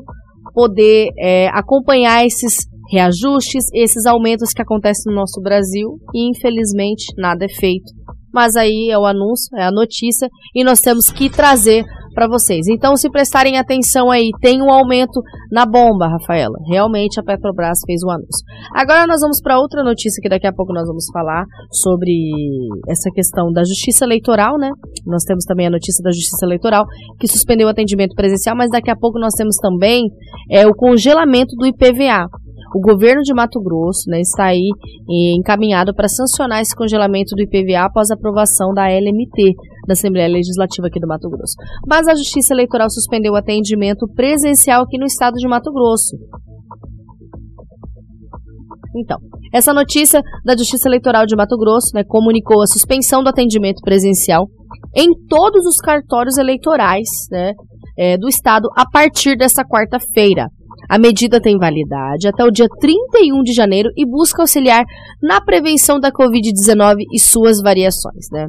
poder é, acompanhar esses reajustes, esses aumentos que acontecem no nosso Brasil e infelizmente nada é feito. Mas aí é o anúncio, é a notícia e nós temos que trazer para vocês. Então, se prestarem atenção aí, tem um aumento na bomba, Rafaela. Realmente a Petrobras fez um anúncio. Agora nós vamos para outra notícia que daqui a pouco nós vamos falar sobre essa questão da justiça eleitoral, né? Nós temos também a notícia da justiça eleitoral que suspendeu o atendimento presencial, mas daqui a pouco nós temos também é, o congelamento do IPVA. O governo de Mato Grosso né, está aí encaminhado para sancionar esse congelamento do IPVA após a aprovação da LMT, da Assembleia Legislativa aqui do Mato Grosso. Mas a Justiça Eleitoral suspendeu o atendimento presencial aqui no estado de Mato Grosso. Então, essa notícia da Justiça Eleitoral de Mato Grosso né, comunicou a suspensão do atendimento presencial em todos os cartórios eleitorais né, é, do estado a partir desta quarta-feira. A medida tem validade até o dia 31 de janeiro e busca auxiliar na prevenção da Covid-19 e suas variações. Né?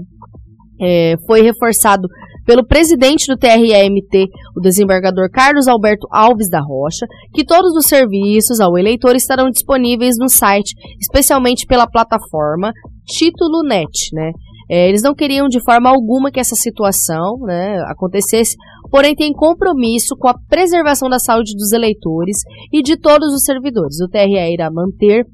É, foi reforçado pelo presidente do TREMT, o desembargador Carlos Alberto Alves da Rocha, que todos os serviços ao eleitor estarão disponíveis no site, especialmente pela plataforma Título Net, né? É, eles não queriam de forma alguma que essa situação né, acontecesse, porém tem compromisso com a preservação da saúde dos eleitores e de todos os servidores. O TRE irá manter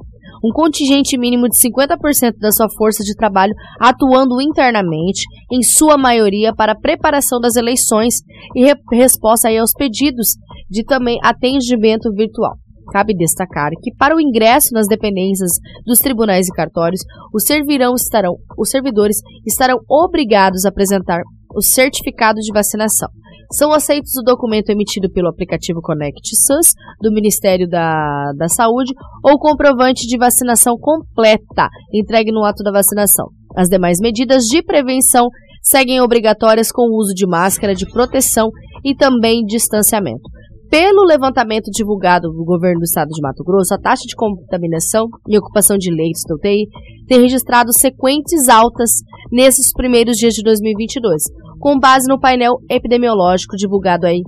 um contingente mínimo de 50% da sua força de trabalho atuando internamente, em sua maioria para a preparação das eleições e re resposta aos pedidos de também atendimento virtual. Cabe destacar que para o ingresso nas dependências dos tribunais e cartórios, os, servirão estarão, os servidores estarão obrigados a apresentar o certificado de vacinação. São aceitos o documento emitido pelo aplicativo Connect SUS do Ministério da, da Saúde ou comprovante de vacinação completa entregue no ato da vacinação. As demais medidas de prevenção seguem obrigatórias com o uso de máscara de proteção e também distanciamento. Pelo levantamento divulgado do governo do estado de Mato Grosso, a taxa de contaminação e ocupação de leitos da UTI tem registrado sequentes altas nesses primeiros dias de 2022, com base no painel epidemiológico divulgado aí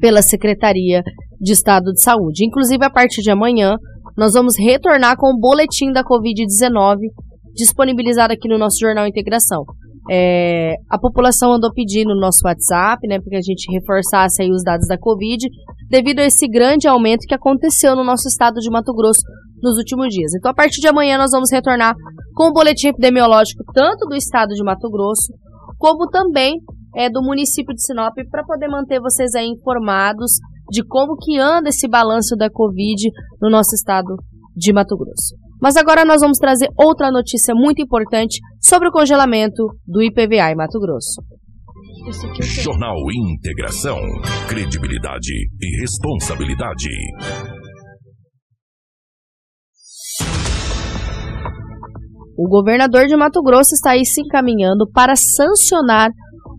pela Secretaria de Estado de Saúde. Inclusive, a partir de amanhã, nós vamos retornar com o boletim da Covid-19 disponibilizado aqui no nosso Jornal Integração. É, a população andou pedindo no nosso WhatsApp, né, para que a gente reforçasse aí os dados da Covid, devido a esse grande aumento que aconteceu no nosso estado de Mato Grosso nos últimos dias. Então, a partir de amanhã, nós vamos retornar com o boletim epidemiológico tanto do estado de Mato Grosso como também é, do município de Sinop, para poder manter vocês aí informados de como que anda esse balanço da Covid no nosso estado de Mato Grosso. Mas agora nós vamos trazer outra notícia muito importante sobre o congelamento do IPVA em Mato Grosso. Jornal Integração. Credibilidade e responsabilidade. O governador de Mato Grosso está aí se encaminhando para sancionar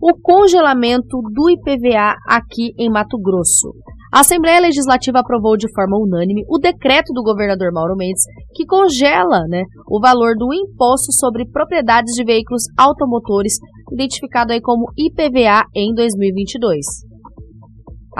o congelamento do IPVA aqui em Mato Grosso. A Assembleia Legislativa aprovou de forma unânime o decreto do governador Mauro Mendes que congela né, o valor do imposto sobre propriedades de veículos automotores, identificado aí como IPVA em 2022.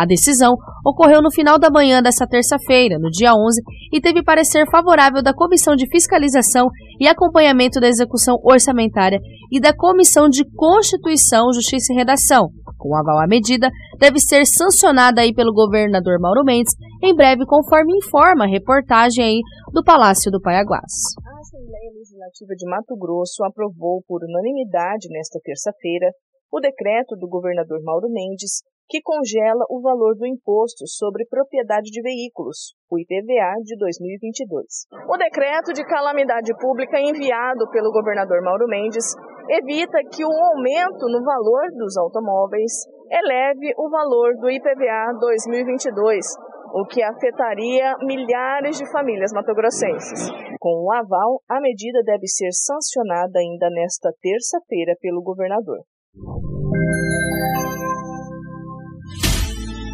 A decisão ocorreu no final da manhã desta terça-feira, no dia 11, e teve parecer favorável da Comissão de Fiscalização e Acompanhamento da Execução Orçamentária e da Comissão de Constituição, Justiça e Redação. Com aval à medida, deve ser sancionada aí pelo governador Mauro Mendes em breve, conforme informa a reportagem aí do Palácio do Paiaguás. A Assembleia Legislativa de Mato Grosso aprovou por unanimidade nesta terça-feira o decreto do governador Mauro Mendes que congela o valor do Imposto sobre Propriedade de Veículos, o IPVA, de 2022. O decreto de calamidade pública enviado pelo governador Mauro Mendes evita que o aumento no valor dos automóveis eleve o valor do IPVA 2022, o que afetaria milhares de famílias matogrossenses. Com o aval, a medida deve ser sancionada ainda nesta terça-feira pelo governador.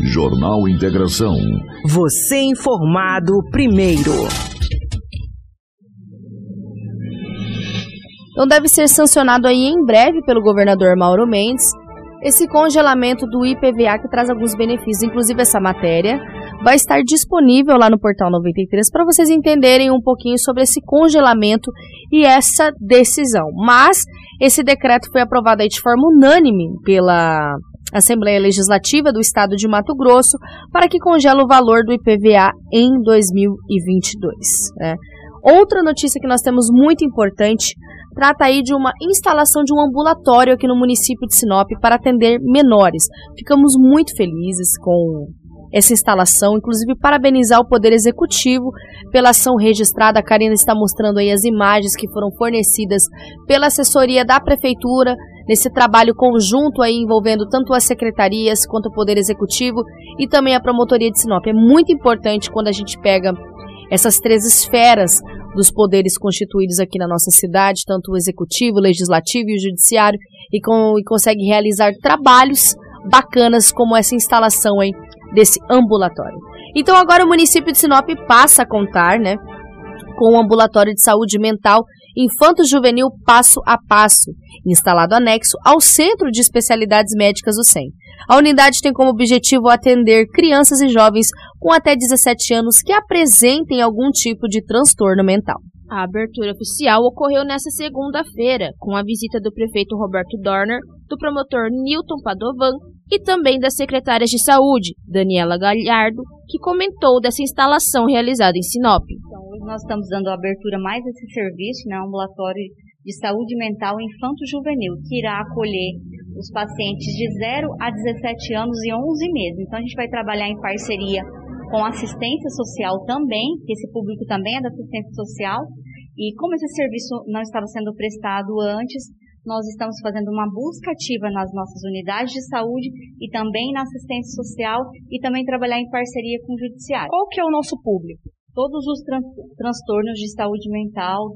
Jornal Integração. Você informado primeiro. Então deve ser sancionado aí em breve pelo governador Mauro Mendes esse congelamento do IPVA que traz alguns benefícios, inclusive essa matéria vai estar disponível lá no portal 93 para vocês entenderem um pouquinho sobre esse congelamento e essa decisão. Mas esse decreto foi aprovado de forma unânime pela Assembleia Legislativa do Estado de Mato Grosso para que congele o valor do IPVA em 2022. Né? Outra notícia que nós temos muito importante trata aí de uma instalação de um ambulatório aqui no município de Sinop para atender menores. Ficamos muito felizes com essa instalação, inclusive parabenizar o Poder Executivo pela ação registrada. A Karina está mostrando aí as imagens que foram fornecidas pela assessoria da Prefeitura nesse trabalho conjunto aí envolvendo tanto as secretarias quanto o Poder Executivo e também a Promotoria de Sinop. É muito importante quando a gente pega essas três esferas dos poderes constituídos aqui na nossa cidade, tanto o Executivo, o Legislativo e o Judiciário, e, com, e consegue realizar trabalhos bacanas como essa instalação aí desse ambulatório. Então agora o município de Sinop passa a contar, né, com o ambulatório de saúde mental infanto-juvenil passo a passo, instalado anexo ao Centro de Especialidades Médicas do SEM. A unidade tem como objetivo atender crianças e jovens com até 17 anos que apresentem algum tipo de transtorno mental. A abertura oficial ocorreu nesta segunda-feira, com a visita do prefeito Roberto Dorner, do promotor Newton Padovan e também das secretárias de saúde, Daniela Galhardo, que comentou dessa instalação realizada em Sinop. Então, hoje nós estamos dando a abertura mais desse serviço, né, ambulatório de saúde mental infanto-juvenil, que irá acolher os pacientes de 0 a 17 anos e 11 meses. Então, a gente vai trabalhar em parceria com assistência social também, que esse público também é da assistência social. E como esse serviço não estava sendo prestado antes, nós estamos fazendo uma busca ativa nas nossas unidades de saúde e também na assistência social e também trabalhar em parceria com o judiciário. Qual que é o nosso público? Todos os tran transtornos de saúde mental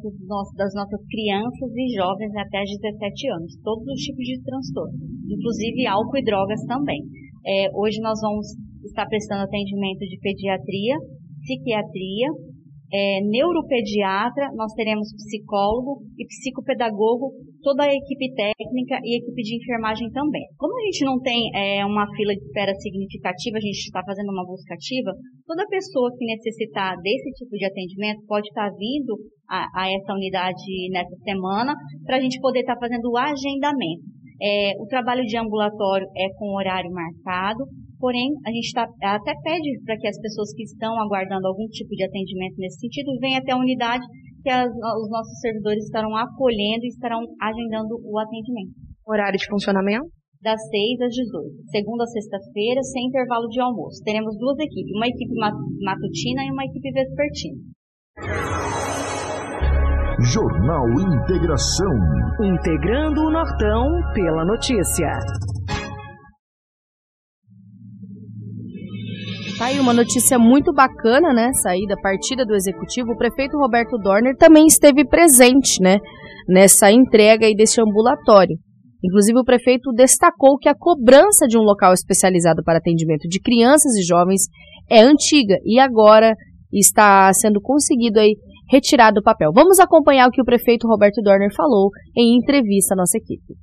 das nossas crianças e jovens até 17 anos, todos os tipos de transtorno, inclusive álcool e drogas também. É, hoje nós vamos estar prestando atendimento de pediatria, psiquiatria, é, neuropediatra, nós teremos psicólogo e psicopedagogo, toda a equipe técnica e equipe de enfermagem também. Como a gente não tem é, uma fila de espera significativa, a gente está fazendo uma busca ativa, toda pessoa que necessitar desse tipo de atendimento pode estar vindo a, a essa unidade nessa semana para a gente poder estar fazendo o agendamento. É, o trabalho de ambulatório é com horário marcado, Porém, a gente tá, até pede para que as pessoas que estão aguardando algum tipo de atendimento nesse sentido venham até a unidade que as, os nossos servidores estarão acolhendo e estarão agendando o atendimento. Horário de funcionamento? Das 6 às 18. Segunda a sexta-feira, sem intervalo de almoço. Teremos duas equipes, uma equipe matutina e uma equipe vespertina. Jornal Integração. Integrando o Nortão pela notícia. Aí uma notícia muito bacana, né? Saída, partida do executivo. O prefeito Roberto Dorner também esteve presente, né? Nessa entrega aí desse ambulatório. Inclusive, o prefeito destacou que a cobrança de um local especializado para atendimento de crianças e jovens é antiga e agora está sendo conseguido aí retirar do papel. Vamos acompanhar o que o prefeito Roberto Dorner falou em entrevista à nossa equipe.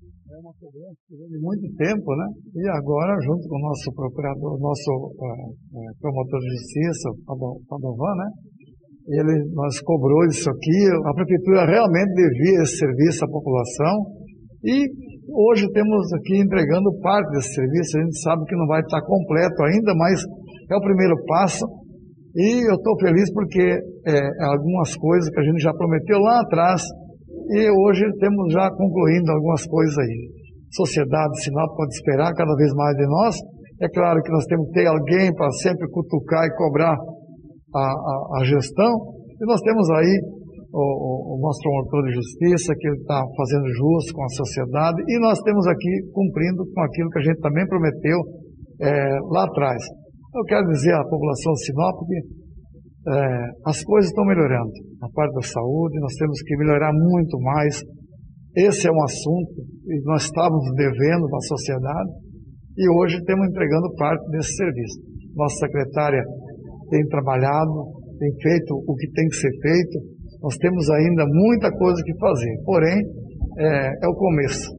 Muito tempo, né? E agora, junto com o nosso procurador, nosso uh, promotor de justiça, Padovan, né? Ele nos cobrou isso aqui. A prefeitura realmente devia esse serviço à população e hoje temos aqui entregando parte desse serviço. A gente sabe que não vai estar completo ainda, mas é o primeiro passo. E eu estou feliz porque é, algumas coisas que a gente já prometeu lá atrás e hoje temos já concluindo algumas coisas aí. Sociedade Sinal pode esperar cada vez mais de nós. É claro que nós temos que ter alguém para sempre cutucar e cobrar a, a, a gestão. E nós temos aí o, o, o nosso promotor de justiça, que está fazendo justo com a sociedade, e nós temos aqui cumprindo com aquilo que a gente também prometeu é, lá atrás. Eu quero dizer à população de Sinop que é, as coisas estão melhorando. Na parte da saúde, nós temos que melhorar muito mais. Esse é um assunto que nós estávamos devendo na sociedade e hoje estamos entregando parte desse serviço. Nossa secretária tem trabalhado, tem feito o que tem que ser feito. Nós temos ainda muita coisa que fazer, porém, é, é o começo.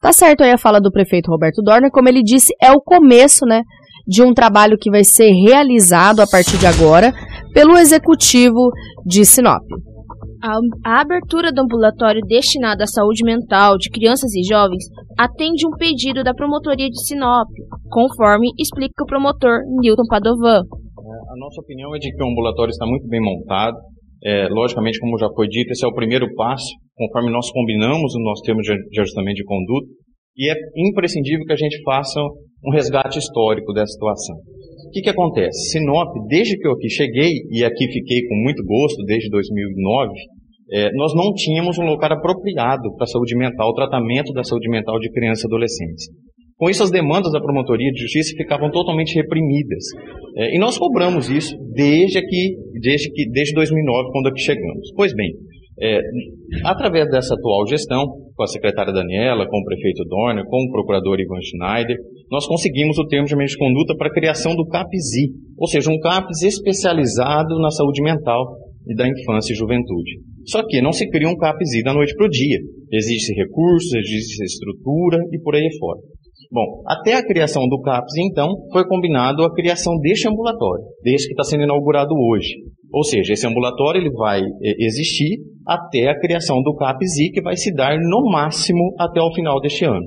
Tá certo aí a fala do prefeito Roberto Dorner, como ele disse, é o começo, né, de um trabalho que vai ser realizado a partir de agora pelo executivo de Sinop. A, abertura do ambulatório destinado à saúde mental de crianças e jovens atende um pedido da promotoria de Sinop, conforme explica o promotor Newton Padovan. É, a nossa opinião é de que o ambulatório está muito bem montado. É, logicamente, como já foi dito, esse é o primeiro passo, conforme nós combinamos o nosso termo de ajustamento de conduta, e é imprescindível que a gente faça um resgate histórico dessa situação. O que, que acontece? Sinop, desde que eu aqui cheguei, e aqui fiquei com muito gosto desde 2009, é, nós não tínhamos um local apropriado para a saúde mental, o tratamento da saúde mental de crianças e adolescentes. Com isso, as demandas da promotoria de justiça ficavam totalmente reprimidas. É, e nós cobramos isso desde aqui, desde, que, desde 2009, quando aqui chegamos. Pois bem, é, através dessa atual gestão, com a secretária Daniela, com o prefeito Dorner, com o procurador Ivan Schneider, nós conseguimos o termo de de conduta para a criação do CAPSI, ou seja, um CAPS especializado na saúde mental e da infância e juventude. Só que não se cria um CAPSI da noite para o dia. Existem recursos, existe estrutura e por aí fora. Bom, até a criação do CAPS, então, foi combinado a criação deste ambulatório, deste que está sendo inaugurado hoje. Ou seja, esse ambulatório ele vai é, existir até a criação do CAPSI, que vai se dar no máximo até o final deste ano.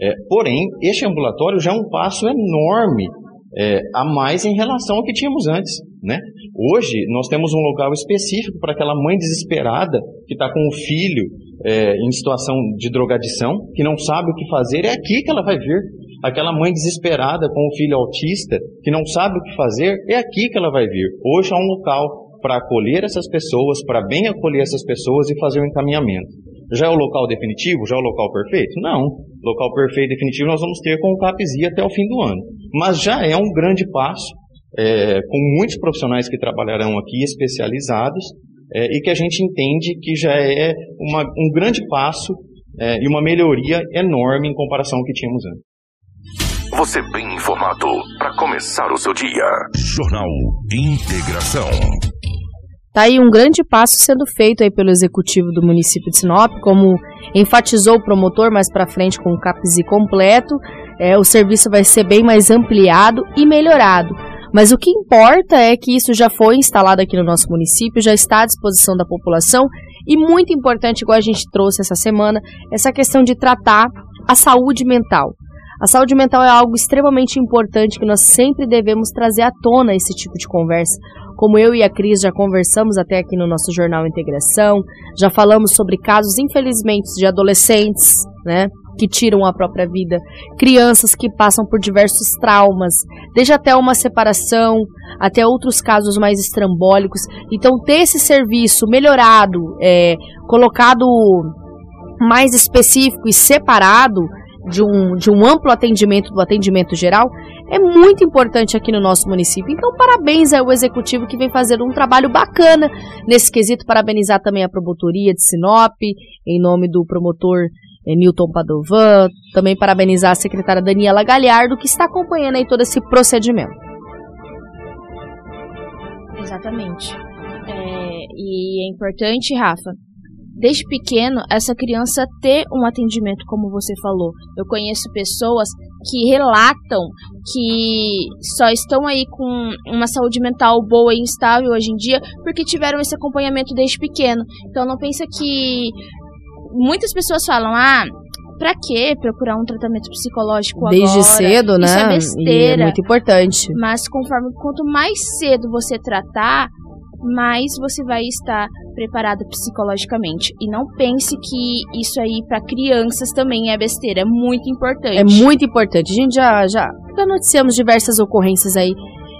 É, porém, este ambulatório já é um passo enorme é, a mais em relação ao que tínhamos antes. Né? Hoje, nós temos um local específico para aquela mãe desesperada que está com o filho é, em situação de drogadição, que não sabe o que fazer, é aqui que ela vai vir. Aquela mãe desesperada com o filho autista, que não sabe o que fazer, é aqui que ela vai vir. Hoje há um local para acolher essas pessoas, para bem acolher essas pessoas e fazer o um encaminhamento. Já é o local definitivo? Já é o local perfeito? Não. Local perfeito e definitivo nós vamos ter com o CAPSI até o fim do ano. Mas já é um grande passo, é, com muitos profissionais que trabalharão aqui especializados, é, e que a gente entende que já é uma, um grande passo é, e uma melhoria enorme em comparação ao que tínhamos antes. Você bem informado para começar o seu dia. Jornal Integração. Tá aí um grande passo sendo feito aí pelo executivo do município de Sinop, como enfatizou o promotor mais para frente com o CAPSI completo, é, o serviço vai ser bem mais ampliado e melhorado. Mas o que importa é que isso já foi instalado aqui no nosso município, já está à disposição da população e muito importante, igual a gente trouxe essa semana, essa questão de tratar a saúde mental. A saúde mental é algo extremamente importante que nós sempre devemos trazer à tona esse tipo de conversa. Como eu e a Cris já conversamos até aqui no nosso jornal Integração, já falamos sobre casos, infelizmente, de adolescentes, né? que tiram a própria vida, crianças que passam por diversos traumas, desde até uma separação, até outros casos mais estrambólicos. Então, ter esse serviço melhorado, é, colocado mais específico e separado de um, de um amplo atendimento do atendimento geral é muito importante aqui no nosso município. Então, parabéns ao executivo que vem fazer um trabalho bacana nesse quesito. Parabenizar também a promotoria de Sinop, em nome do promotor Newton Padovan, também parabenizar a secretária Daniela Galhardo, que está acompanhando aí todo esse procedimento. Exatamente. É, e é importante, Rafa, desde pequeno, essa criança ter um atendimento, como você falou. Eu conheço pessoas que relatam que só estão aí com uma saúde mental boa e instável hoje em dia porque tiveram esse acompanhamento desde pequeno. Então não pensa que muitas pessoas falam: "Ah, Pra que procurar um tratamento psicológico Desde agora? cedo, né? Isso é E besteira. é muito importante. Mas conforme quanto mais cedo você tratar, mais você vai estar preparado psicologicamente. E não pense que isso aí para crianças também é besteira, é muito importante. É muito importante. A gente já, já, já noticiamos diversas ocorrências aí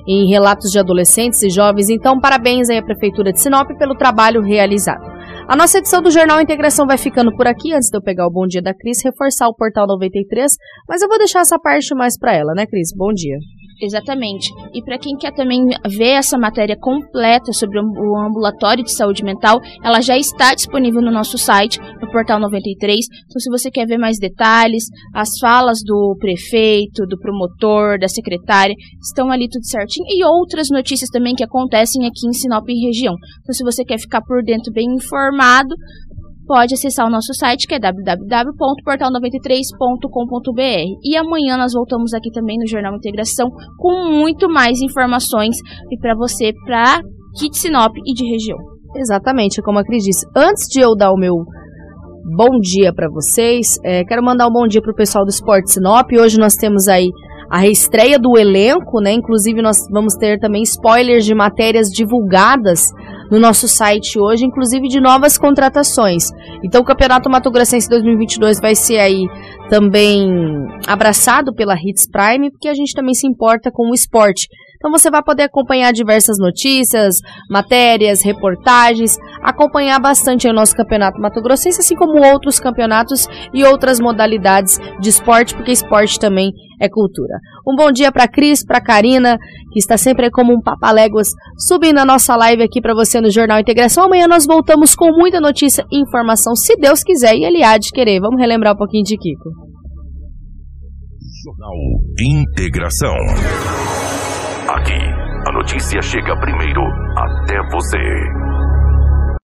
em relatos de adolescentes e jovens, então parabéns aí à Prefeitura de Sinop pelo trabalho realizado. A nossa edição do Jornal Integração vai ficando por aqui, antes de eu pegar o Bom Dia da Cris, reforçar o Portal 93, mas eu vou deixar essa parte mais para ela, né, Cris? Bom dia. Exatamente. E para quem quer também ver essa matéria completa sobre o ambulatório de saúde mental, ela já está disponível no nosso site, no Portal 93. Então, se você quer ver mais detalhes, as falas do prefeito, do promotor, da secretária, estão ali tudo certinho. E outras notícias também que acontecem aqui em Sinop e região. Então, se você quer ficar por dentro bem informado, pode acessar o nosso site que é www.portal93.com.br. E amanhã nós voltamos aqui também no Jornal Integração com muito mais informações e para você para de Sinop e de região. Exatamente, como a Cris disse. Antes de eu dar o meu bom dia para vocês, é, quero mandar um bom dia pro pessoal do Esporte Sinop. Hoje nós temos aí a reestreia do elenco, né? Inclusive nós vamos ter também spoilers de matérias divulgadas no nosso site hoje, inclusive de novas contratações. Então o Campeonato Mato Grossense 2022 vai ser aí também abraçado pela Hits Prime, porque a gente também se importa com o esporte. Então você vai poder acompanhar diversas notícias, matérias, reportagens, acompanhar bastante o nosso campeonato Mato Grossense, assim como outros campeonatos e outras modalidades de esporte, porque esporte também é cultura. Um bom dia para Cris, para Karina, que está sempre como um papaléguas subindo a nossa live aqui para você no Jornal Integração. Amanhã nós voltamos com muita notícia e informação, se Deus quiser e ele há de querer. Vamos relembrar um pouquinho de Kiko. Jornal Integração. Aqui, a notícia chega primeiro até você.